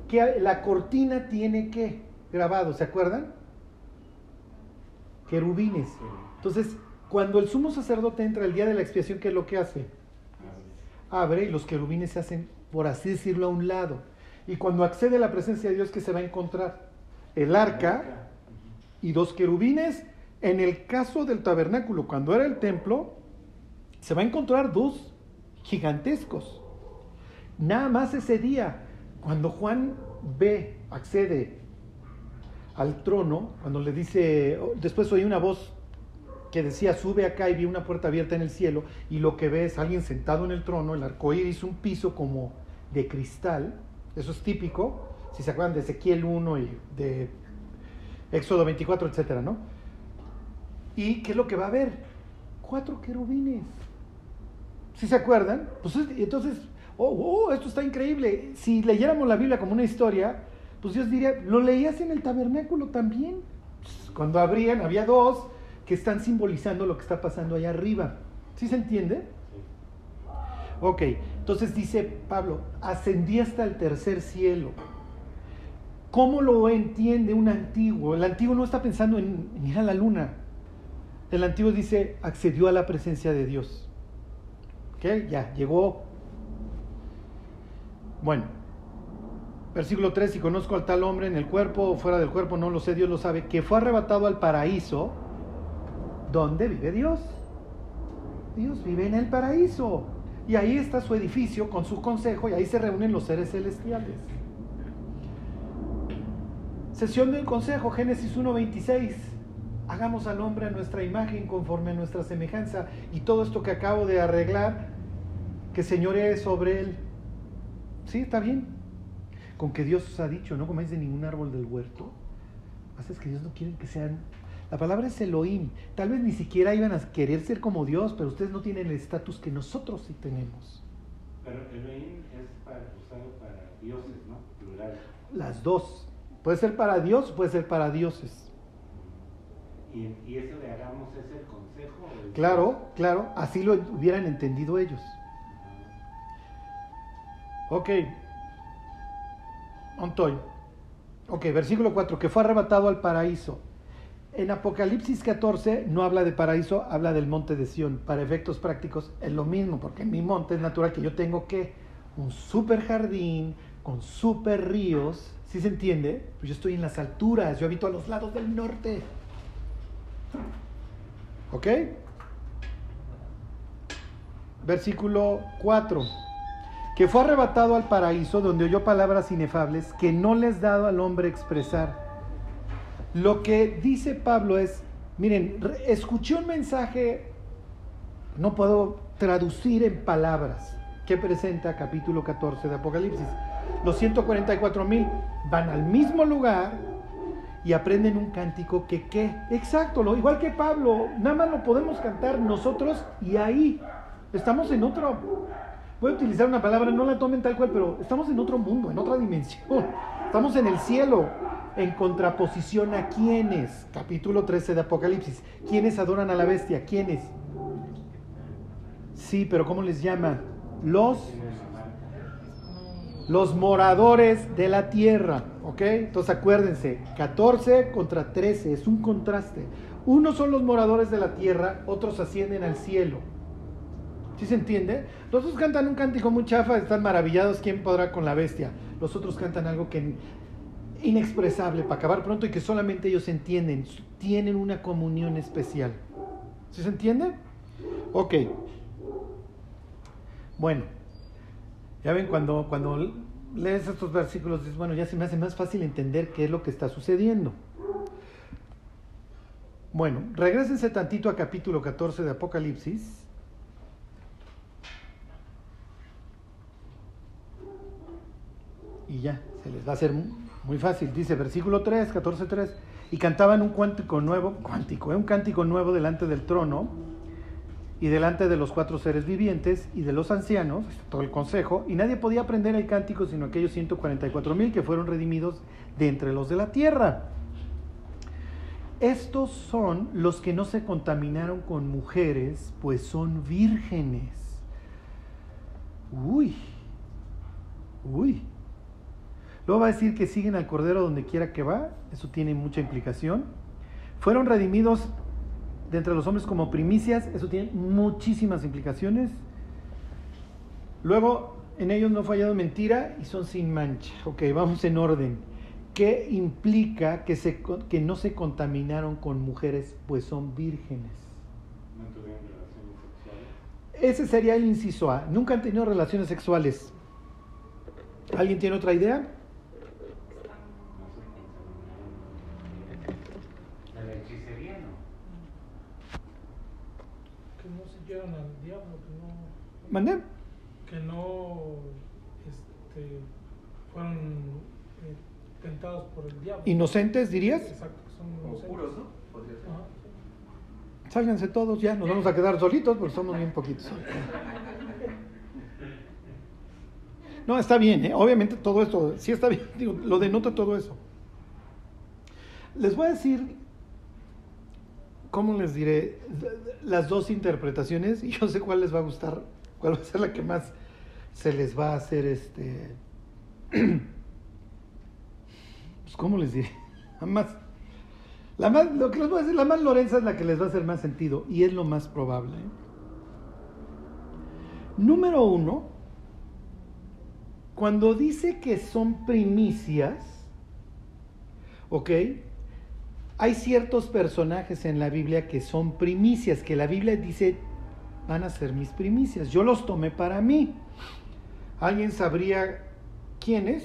Que la cortina tiene que grabado, ¿se acuerdan? Querubines. Entonces, cuando el sumo sacerdote entra el día de la expiación, ¿qué es lo que hace? Abre y los querubines se hacen, por así decirlo, a un lado y cuando accede a la presencia de Dios, ¿qué se va a encontrar? El arca y dos querubines. En el caso del tabernáculo, cuando era el templo, se va a encontrar dos gigantescos. Nada más ese día, cuando Juan ve, accede al trono, cuando le dice, después oí una voz que decía, sube acá y vi una puerta abierta en el cielo, y lo que ve es alguien sentado en el trono, el arco iris, un piso como de cristal, eso es típico, si se acuerdan de Ezequiel 1 y de Éxodo 24, etcétera, ¿no? ¿Y qué es lo que va a haber? Cuatro querubines. ¿Sí se acuerdan? Pues entonces, oh, oh, esto está increíble. Si leyéramos la Biblia como una historia, pues Dios diría, lo leías en el tabernáculo también. Pues, cuando abrían, había dos que están simbolizando lo que está pasando allá arriba. ¿Sí se entiende? Ok, entonces dice Pablo, ascendí hasta el tercer cielo. ¿Cómo lo entiende un antiguo? El antiguo no está pensando en, ir a la luna. El antiguo dice, accedió a la presencia de Dios. Ya, llegó. Bueno, versículo 3, si conozco al tal hombre en el cuerpo o fuera del cuerpo, no lo sé, Dios lo sabe, que fue arrebatado al paraíso, ¿dónde vive Dios? Dios vive en el paraíso. Y ahí está su edificio con su consejo y ahí se reúnen los seres celestiales. Sesión del consejo, Génesis 1.26. Hagamos al hombre a nuestra imagen conforme a nuestra semejanza y todo esto que acabo de arreglar, que señoree sobre él. Sí, está bien. Con que Dios os ha dicho, no comáis de ningún árbol del huerto. Pasa es que Dios no quiere que sean la palabra es Elohim. Tal vez ni siquiera iban a querer ser como Dios, pero ustedes no tienen el estatus que nosotros sí tenemos. Pero Elohim es para, usado para dioses, ¿no? Plural. Las dos. Puede ser para Dios, puede ser para dioses. ¿Y, eso de hagamos es el consejo? claro, claro. Así lo hubieran entendido ellos. Ok. Ok, versículo 4. Que fue arrebatado al paraíso en Apocalipsis 14 no habla de paraíso, habla del monte de Sión. Para efectos prácticos es lo mismo, porque mi monte es natural que yo tengo que un super jardín con super ríos. ¿Sí se entiende? Pues yo estoy en las alturas, yo habito a los lados del norte. ¿Ok? Versículo 4. Que fue arrebatado al paraíso donde oyó palabras inefables que no les dado al hombre expresar lo que dice Pablo es, miren, escuché un mensaje, no puedo traducir en palabras, que presenta capítulo 14 de Apocalipsis. Los 144 mil van al mismo lugar y aprenden un cántico que qué, exacto, lo, igual que Pablo, nada más lo podemos cantar nosotros y ahí estamos en otro. Voy a utilizar una palabra, no la tomen tal cual, pero estamos en otro mundo, en otra dimensión. Estamos en el cielo, en contraposición a quienes. Capítulo 13 de Apocalipsis. ¿Quiénes adoran a la bestia? ¿Quiénes? Sí, pero ¿cómo les llama? Los los moradores de la tierra, ¿ok? Entonces acuérdense, 14 contra 13 es un contraste. Unos son los moradores de la tierra, otros ascienden al cielo. ¿Sí se entiende? Los otros cantan un cántico muy chafa, están maravillados, ¿quién podrá con la bestia? Los otros cantan algo que inexpresable para acabar pronto y que solamente ellos entienden, tienen una comunión especial. ¿Sí se entiende? Ok. Bueno, ya ven, cuando, cuando lees estos versículos, dices, bueno, ya se me hace más fácil entender qué es lo que está sucediendo. Bueno, regresense tantito a capítulo 14 de Apocalipsis. Y ya, se les va a hacer muy fácil. Dice versículo 3, 14, 3. Y cantaban un cántico nuevo, cuántico, ¿eh? un cántico nuevo delante del trono y delante de los cuatro seres vivientes y de los ancianos, todo el consejo, y nadie podía aprender el cántico sino aquellos 144 mil que fueron redimidos de entre los de la tierra. Estos son los que no se contaminaron con mujeres, pues son vírgenes. Uy, uy. Luego va a decir que siguen al Cordero donde quiera que va, eso tiene mucha implicación. Fueron redimidos de entre los hombres como primicias, eso tiene muchísimas implicaciones. Luego, en ellos no ha fallado mentira y son sin mancha. Ok, vamos en orden. ¿Qué implica que, se, que no se contaminaron con mujeres, pues son vírgenes? No tuvieron relaciones sexuales. Ese sería el inciso A. Nunca han tenido relaciones sexuales. ¿Alguien tiene otra idea? No se contaminaron. La de hechicería no. que al diablo, que no, ¿Mandé? que no este, fueron eh, tentados por el diablo. ¿Inocentes dirías? Exacto, que son inocentes. puros, ¿no? Podría ser. Ajá. Sálganse todos ya, nos vamos a quedar solitos porque somos bien poquitos. No, está bien, ¿eh? obviamente todo esto, sí está bien, digo, lo denota todo eso. Les voy a decir, ¿cómo les diré? Las dos interpretaciones y yo sé cuál les va a gustar, cuál va a ser la que más se les va a hacer este... Pues, ¿cómo les diré? La más, la más, lo que les voy a decir, la más Lorenza es la que les va a hacer más sentido y es lo más probable. Número uno, cuando dice que son primicias, ¿ok? Hay ciertos personajes en la Biblia que son primicias, que la Biblia dice van a ser mis primicias. Yo los tomé para mí. ¿Alguien sabría quiénes?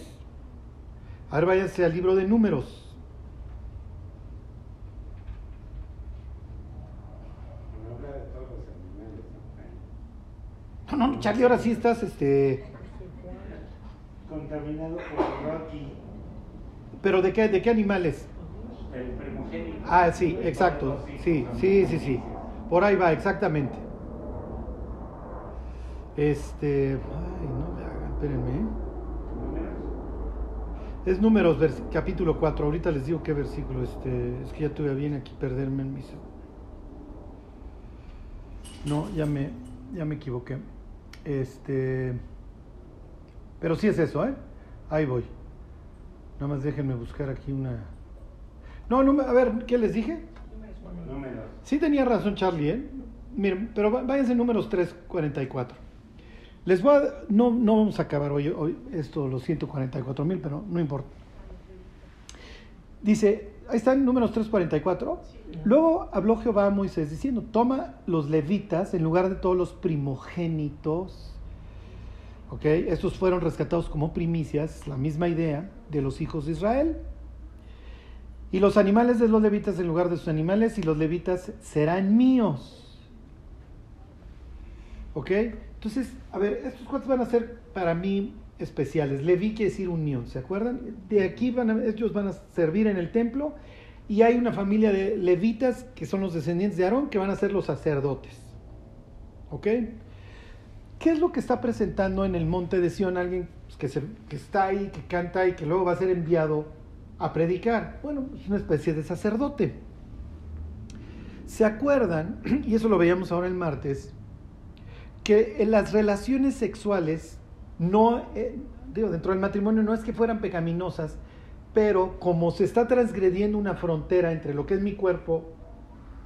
A ver, váyanse al libro de números. No, no, Charlie, ahora sí estás, este... Contaminado por Rocky, ¿Pero de qué, de qué animales? El primogénito. Ah, sí, exacto. Sí, sí, sí, sí. Por ahí va, exactamente. Este... Ay, no me hagan, espérenme. Números. Es números, vers- capítulo 4. Ahorita les digo qué versículo. Este, es que ya tuve bien aquí perderme en mis... No, ya me, ya me equivoqué. Este... Pero sí es eso, ¿eh? Ahí voy. Nada más déjenme buscar aquí una... No, a ver, ¿qué les dije? Números. Sí tenía razón Charlie, ¿eh? Miren, pero váyanse números 344. Les voy a... No, no vamos a acabar hoy, hoy esto, los 144 mil, pero no importa. Dice, ahí están números 344. Luego habló Jehová a Moisés diciendo, toma los levitas en lugar de todos los primogénitos. ¿Ok? Estos fueron rescatados como primicias, la misma idea de los hijos de Israel. Y los animales de los levitas en lugar de sus animales, y los levitas serán míos. ¿Ok? Entonces, a ver, estos cuantos van a ser para mí especiales. Leví quiere decir unión, ¿se acuerdan? De aquí van a, ellos van a servir en el templo, y hay una familia de levitas que son los descendientes de Aarón que van a ser los sacerdotes. ¿Ok? ¿Qué es lo que está presentando en el monte de Sión alguien que, se, que está ahí, que canta y que luego va a ser enviado a predicar? Bueno, es una especie de sacerdote. ¿Se acuerdan? Y eso lo veíamos ahora el martes, que en las relaciones sexuales, no, eh, digo, dentro del matrimonio no es que fueran pecaminosas, pero como se está transgrediendo una frontera entre lo que es mi cuerpo,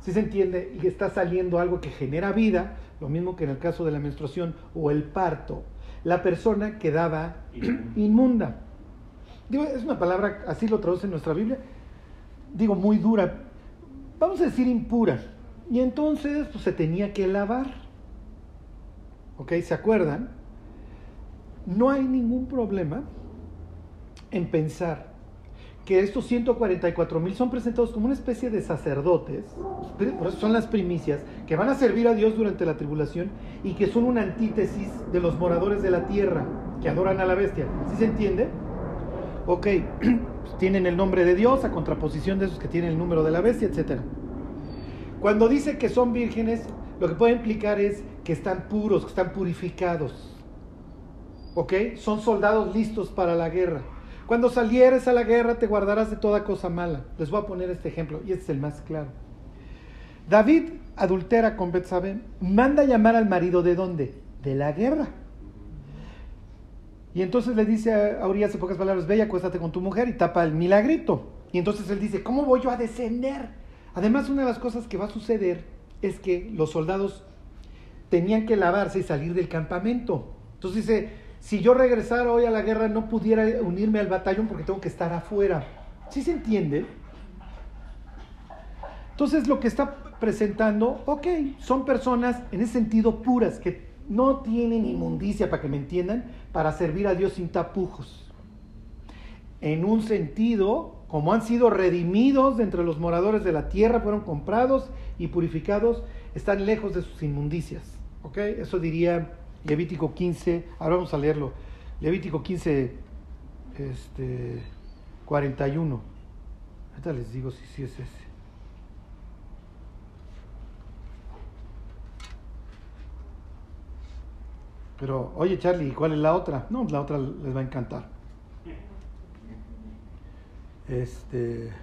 si se entiende, y está saliendo algo que genera vida, lo mismo que en el caso de la menstruación o el parto, la persona quedaba inmunda. Digo, es una palabra, así lo traduce en nuestra Biblia, digo, muy dura, vamos a decir impura. Y entonces pues, se tenía que lavar. ¿Ok? ¿Se acuerdan? No hay ningún problema en pensar que estos 144 mil son presentados como una especie de sacerdotes, por eso son las primicias, que van a servir a Dios durante la tribulación y que son una antítesis de los moradores de la tierra, que adoran a la bestia. ¿Sí se entiende? Ok, pues tienen el nombre de Dios a contraposición de esos que tienen el número de la bestia, etc. Cuando dice que son vírgenes, lo que puede implicar es que están puros, que están purificados. ¿Ok? Son soldados listos para la guerra. Cuando salieres a la guerra te guardarás de toda cosa mala. Les voy a poner este ejemplo y este es el más claro. David adultera con Betsabé, manda llamar al marido de dónde? De la guerra. Y entonces le dice a Urias en pocas palabras, ve y acuéstate con tu mujer y tapa el milagrito. Y entonces él dice, ¿cómo voy yo a descender? Además, una de las cosas que va a suceder es que los soldados tenían que lavarse y salir del campamento. Entonces dice, si yo regresara hoy a la guerra no pudiera unirme al batallón porque tengo que estar afuera. ¿Sí se entiende? Entonces lo que está presentando, ok, son personas en ese sentido puras, que no tienen inmundicia, para que me entiendan, para servir a Dios sin tapujos. En un sentido, como han sido redimidos entre los moradores de la tierra, fueron comprados y purificados, están lejos de sus inmundicias. Eso diría Levítico 15, ahora vamos a leerlo. Levítico 15, este, 41. Ahorita les digo si es ese. Pero, oye Charlie, ¿cuál es la otra? No, la otra les va a encantar. Este.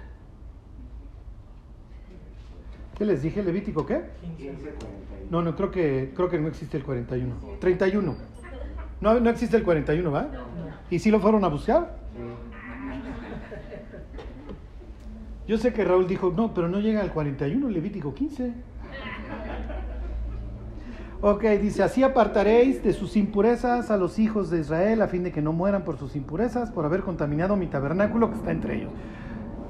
¿Qué les dije? ¿Levítico qué? 15, 41. No, no, creo que, creo que no existe el 41. 31. No, no existe el 41, ¿va? ¿Y si lo fueron a buscar? Yo sé que Raúl dijo, no, pero no llega al 41, Levítico 15. Ok, dice, así apartaréis de sus impurezas a los hijos de Israel a fin de que no mueran por sus impurezas, por haber contaminado mi tabernáculo que está entre ellos.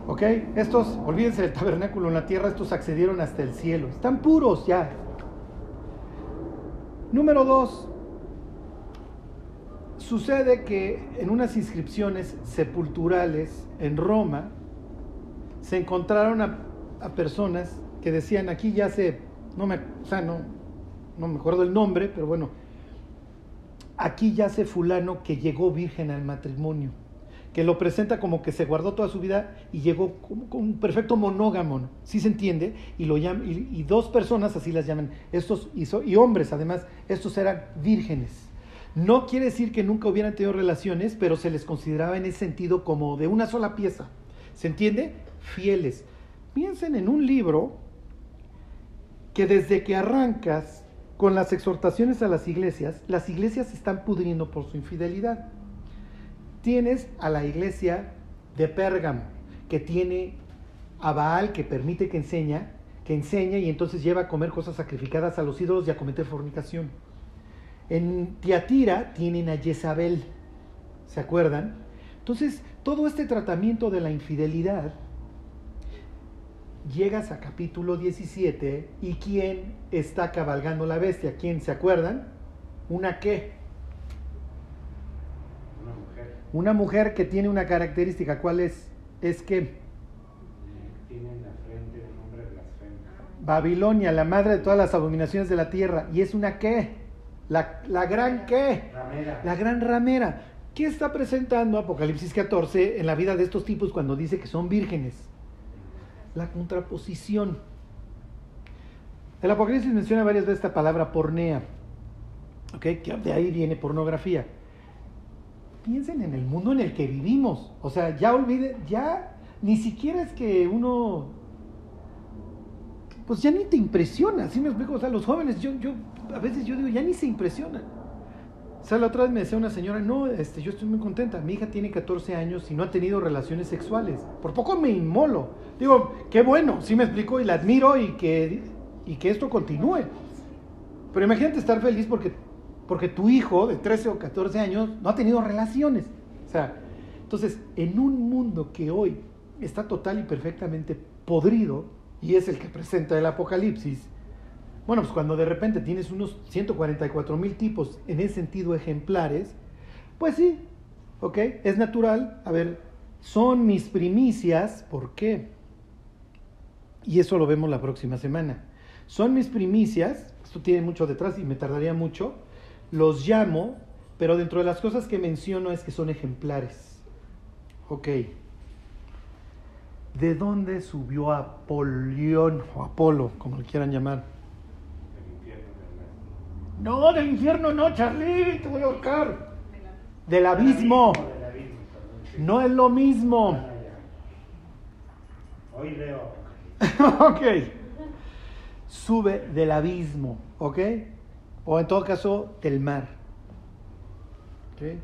Ok, estos, olvídense del tabernáculo en la tierra, estos accedieron hasta el cielo. Están puros ya. Número dos, sucede que en unas inscripciones sepulturales en Roma se encontraron a, a personas que decían, aquí ya se, no me, o sea, no, no me acuerdo el nombre, pero bueno, aquí yace fulano que llegó virgen al matrimonio, que lo presenta como que se guardó toda su vida y llegó como, un perfecto monógamo, ¿sí se entiende? Y, lo llaman, y, dos personas así las llaman, estos y hombres además, estos eran vírgenes. No quiere decir que nunca hubieran tenido relaciones, pero se les consideraba en ese sentido como de una sola pieza. ¿Se entiende? Fieles. Piensen en un libro que desde que arrancas con las exhortaciones a las iglesias, las iglesias se están pudriendo por su infidelidad. Tienes a la iglesia de Pérgamo, que tiene a Baal que permite que enseña, que enseña y entonces lleva a comer cosas sacrificadas a los ídolos y a cometer fornicación. En Tiatira tienen a Jezabel, ¿se acuerdan? Entonces, todo este tratamiento de la infidelidad llegas a capítulo 17 y quién está cabalgando la bestia, ¿quién se acuerdan? Una qué? Una mujer Una mujer que tiene una característica, ¿cuál es? Es que tiene en la frente el nombre blasfemo. Babilonia, la madre de todas las abominaciones de la tierra, y es una qué? La, la gran qué? Ramera. La gran ramera. ¿Qué está presentando Apocalipsis 14 en la vida de estos tipos cuando dice que son vírgenes? La contraposición. El Apocalipsis menciona varias veces esta palabra pornea. ¿Ok? Que de ahí viene pornografía. Piensen en el mundo en el que vivimos. O sea, ya olvide, ya ni siquiera es que uno. Pues ya ni te impresiona, ¿sí me explico? O sea, los jóvenes, yo, yo, a veces yo digo, ya ni se impresionan. O sea, la otra vez me decía una señora, no, este, yo estoy muy contenta, mi hija tiene 14 años y no ha tenido relaciones sexuales. Por poco me inmolo. Digo, qué bueno, sí me explico y la admiro y que, y que esto continúe. Pero imagínate estar feliz porque, porque tu hijo de 13 o 14 años no ha tenido relaciones. O sea, entonces, en un mundo que hoy está total y perfectamente podrido, y es el que presenta el Apocalipsis, bueno, pues cuando de repente tienes unos 144 mil tipos en ese sentido ejemplares, pues sí, ¿ok? Es natural. A ver, son mis primicias, ¿por qué? Y eso lo vemos la próxima semana. Son mis primicias, esto tiene mucho detrás y me tardaría mucho, los llamo, pero dentro de las cosas que menciono es que son ejemplares. Ok. ¿De dónde subió Apolión o Apolo, como lo quieran llamar? No, del infierno no, Charlie, te voy a ahorcar. Del abismo. No es lo mismo. Hoy leo. ok. Sube del abismo, ¿ok? O en todo caso, del mar. ¿Ok?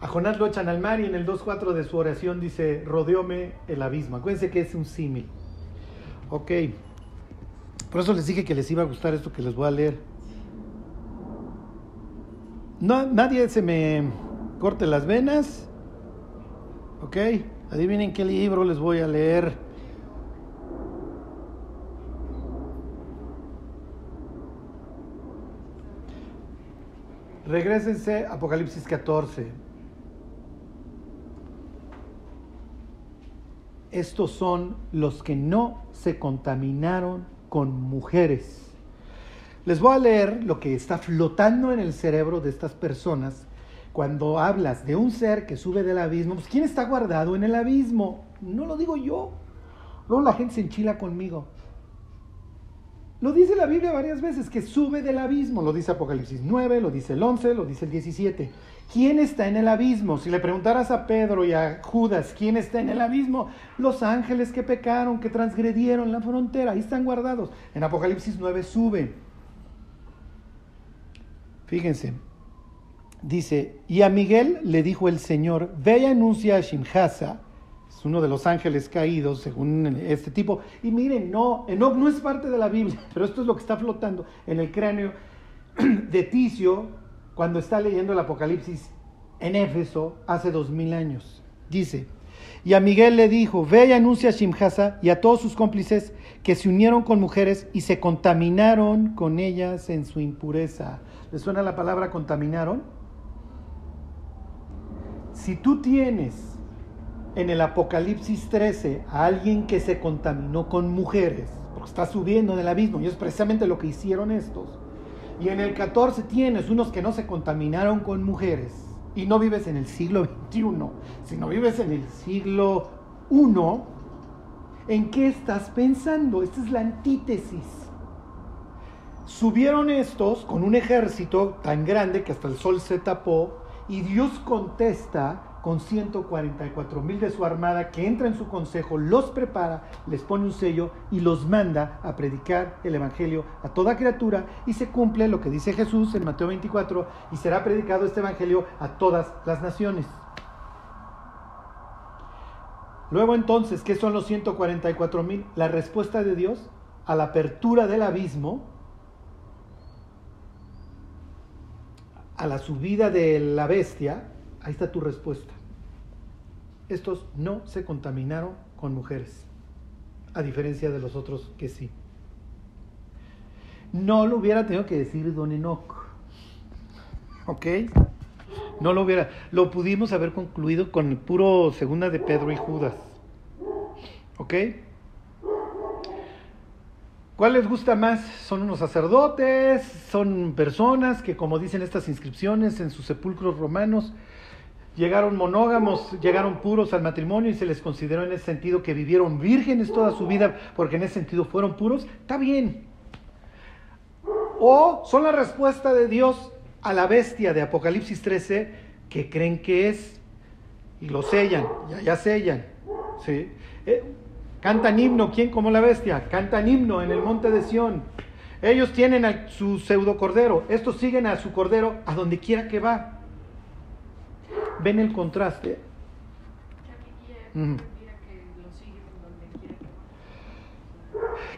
A Jonás lo echan al mar y en el 2.4 de su oración dice, rodeóme el abismo. Acuérdense que es un símil. Ok. Por eso les dije que les iba a gustar esto que les voy a leer. No, nadie se me corte las venas. ¿Ok? Adivinen qué libro les voy a leer. Regrésense Apocalipsis 14. Estos son los que no se contaminaron con mujeres. Les voy a leer lo que está flotando en el cerebro de estas personas cuando hablas de un ser que sube del abismo. Pues ¿quién está guardado en el abismo? No lo digo yo. Luego la gente se enchila conmigo. Lo dice la Biblia varias veces, que sube del abismo. Lo dice Apocalipsis 9, lo dice el 11, lo dice el 17. ¿Quién está en el abismo? Si le preguntaras a Pedro y a Judas, ¿quién está en el abismo? Los ángeles que pecaron, que transgredieron la frontera, ahí están guardados. En Apocalipsis 9 sube. Fíjense, dice, y a Miguel le dijo el Señor, ve y anuncia a Shimhasa, es uno de los ángeles caídos, según este tipo. Y miren, no, Enoch no es parte de la Biblia, pero esto es lo que está flotando en el cráneo de Ticio cuando está leyendo el Apocalipsis en Éfeso hace dos mil años. Dice, y a Miguel le dijo, ve y anuncia a Shimhasa y a todos sus cómplices que se unieron con mujeres y se contaminaron con ellas en su impureza. ¿Les suena la palabra contaminaron? Si tú tienes en el Apocalipsis 13 a alguien que se contaminó con mujeres, porque está subiendo en el abismo, y es precisamente lo que hicieron estos. Y en el 14 tienes unos que no se contaminaron con mujeres, y no vives en el siglo XXI, sino vives en el siglo I, ¿en qué estás pensando? Esta es la antítesis. Subieron estos con un ejército tan grande que hasta el sol se tapó, y Dios contesta con 144 mil de su armada que entra en su consejo, los prepara, les pone un sello y los manda a predicar el Evangelio a toda criatura y se cumple lo que dice Jesús en Mateo 24 y será predicado este Evangelio a todas las naciones. Luego entonces, ¿qué son los 144 mil? La respuesta de Dios a la apertura del abismo, a la subida de la bestia, ahí está tu respuesta estos no se contaminaron con mujeres, a diferencia de los otros que sí. No lo hubiera tenido que decir Don Enoch. ¿Ok? No lo hubiera. Lo pudimos haber concluido con el puro segunda de Pedro y Judas. ¿Ok? ¿Cuál les gusta más? ¿Son unos sacerdotes? ¿Son personas que, como dicen estas inscripciones en sus sepulcros romanos, llegaron monógamos, llegaron puros al matrimonio y se les consideró en ese sentido que vivieron vírgenes toda su vida porque en ese sentido fueron puros, está bien. O son la respuesta de Dios a la bestia de Apocalipsis 13 que creen que es y lo sellan, ya, ya sellan. ¿sí? Eh, cantan himno, ¿quién como la bestia? Cantan himno en el monte de Sión. Ellos tienen a su pseudo cordero, estos siguen a su cordero a donde quiera que va. ¿Ven el contraste?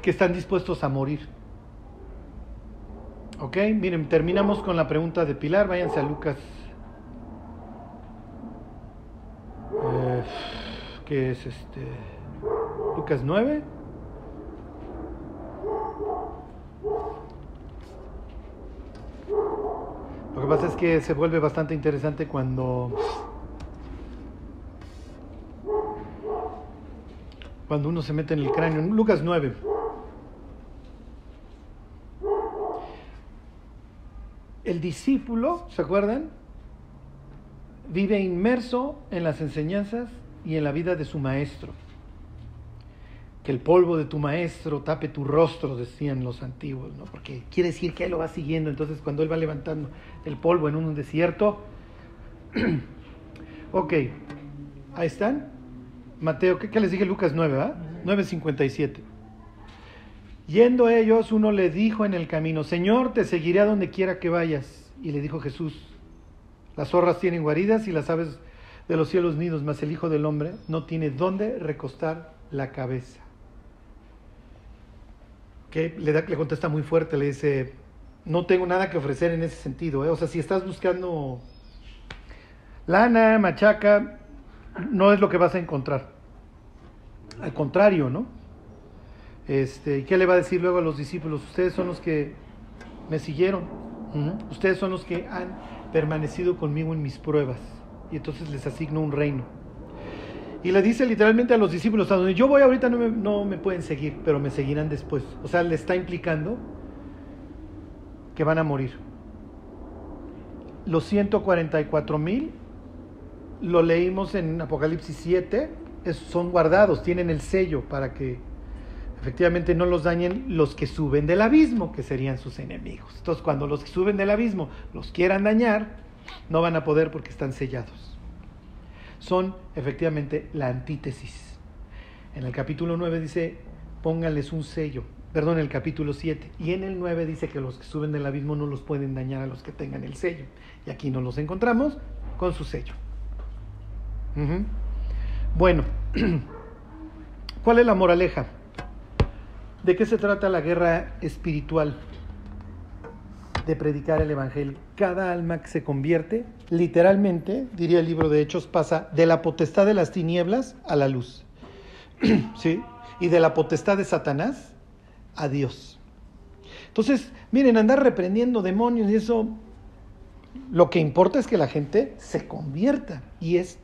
Que están dispuestos a morir. Ok, miren, terminamos con la pregunta de Pilar. Váyanse a Lucas. Eh, ¿Qué es este? Lucas 9. Lo que pasa es que se vuelve bastante interesante cuando cuando uno se mete en el cráneo. Lucas 9. El discípulo, ¿se acuerdan? Vive inmerso en las enseñanzas y en la vida de su maestro. Que el polvo de tu maestro tape tu rostro, decían los antiguos, ¿no? Porque quiere decir que él lo va siguiendo. Entonces, cuando él va levantando el polvo en un desierto. ok, ahí están. Mateo, ¿qué, qué les dije? Lucas 9, ¿verdad? 9.57. Yendo ellos, uno le dijo en el camino, Señor, te seguiré a donde quiera que vayas. Y le dijo Jesús, las zorras tienen guaridas y las aves de los cielos nidos, mas el Hijo del Hombre no tiene dónde recostar la cabeza. Que le, da, le contesta muy fuerte, le dice, no tengo nada que ofrecer en ese sentido. ¿eh? O sea, si estás buscando lana, machaca, no es lo que vas a encontrar. Al contrario, ¿no? Este, ¿Y qué le va a decir luego a los discípulos? Ustedes son los que me siguieron. Ustedes son los que han permanecido conmigo en mis pruebas. Y entonces les asigno un reino. Y le dice literalmente a los discípulos, a donde yo voy ahorita no me, no me pueden seguir, pero me seguirán después. O sea, le está implicando que van a morir. Los 144 mil, lo leímos en Apocalipsis 7, es, son guardados, tienen el sello para que efectivamente no los dañen los que suben del abismo, que serían sus enemigos. Entonces, cuando los que suben del abismo los quieran dañar, no van a poder porque están sellados. Son efectivamente la antítesis. En el capítulo 9 dice, pónganles un sello, perdón, en el capítulo 7. Y en el 9 dice que los que suben del abismo no los pueden dañar a los que tengan el sello. Y aquí nos los encontramos con su sello. Bueno, ¿cuál es la moraleja? ¿De qué se trata la guerra espiritual? De predicar el Evangelio. Cada alma que se convierte, literalmente, diría el libro de Hechos, pasa de la potestad de las tinieblas a la luz. ¿Sí? Y de la potestad de Satanás a Dios. Entonces, miren, andar reprendiendo demonios y eso, lo que importa es que la gente se convierta. Y es,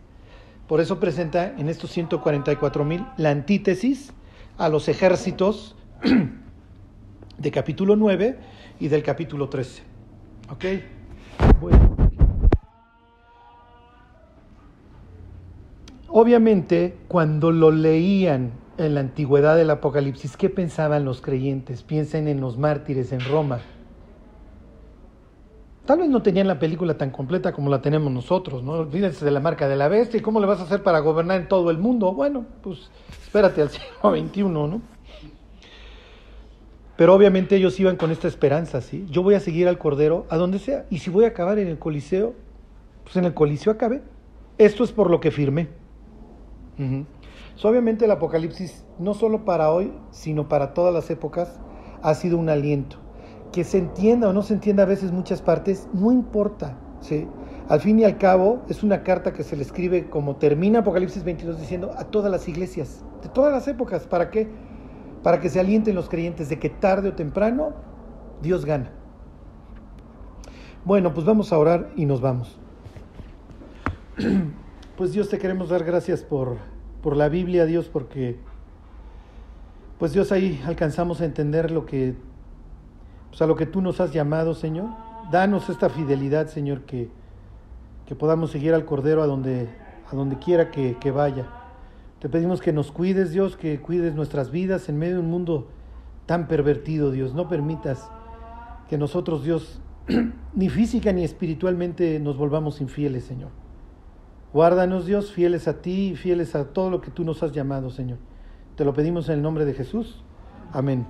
por eso presenta en estos 144 mil la antítesis a los ejércitos de capítulo 9 y del capítulo 13. ¿Ok? Obviamente, cuando lo leían en la antigüedad del Apocalipsis, ¿qué pensaban los creyentes? Piensen en los mártires en Roma. Tal vez no tenían la película tan completa como la tenemos nosotros, ¿no? Olvídense de la marca de la bestia y cómo le vas a hacer para gobernar en todo el mundo. Bueno, pues espérate al siglo XXI, ¿no? Pero obviamente ellos iban con esta esperanza, ¿sí? Yo voy a seguir al Cordero a donde sea. Y si voy a acabar en el Coliseo, pues en el Coliseo acabé. Esto es por lo que firmé. Uh obviamente el Apocalipsis, no solo para hoy, sino para todas las épocas, ha sido un aliento. Que se entienda o no se entienda a veces muchas partes, no importa, ¿sí? Al fin y al cabo, es una carta que se le escribe como termina Apocalipsis 22 diciendo a todas las iglesias, de todas las épocas. ¿Para qué? Para que se alienten los creyentes de que tarde o temprano Dios gana. Bueno, pues vamos a orar y nos vamos. Pues Dios te queremos dar gracias por, por la Biblia, Dios, porque pues Dios ahí alcanzamos a entender lo que, pues a lo que tú nos has llamado, Señor. Danos esta fidelidad, Señor, que, que podamos seguir al Cordero a donde, a donde quiera que, que vaya. Te pedimos que nos cuides, Dios, que cuides nuestras vidas en medio de un mundo tan pervertido, Dios. No permitas que nosotros, Dios, ni física ni espiritualmente nos volvamos infieles, Señor. Guárdanos, Dios, fieles a ti y fieles a todo lo que tú nos has llamado, Señor. Te lo pedimos en el nombre de Jesús. Amén.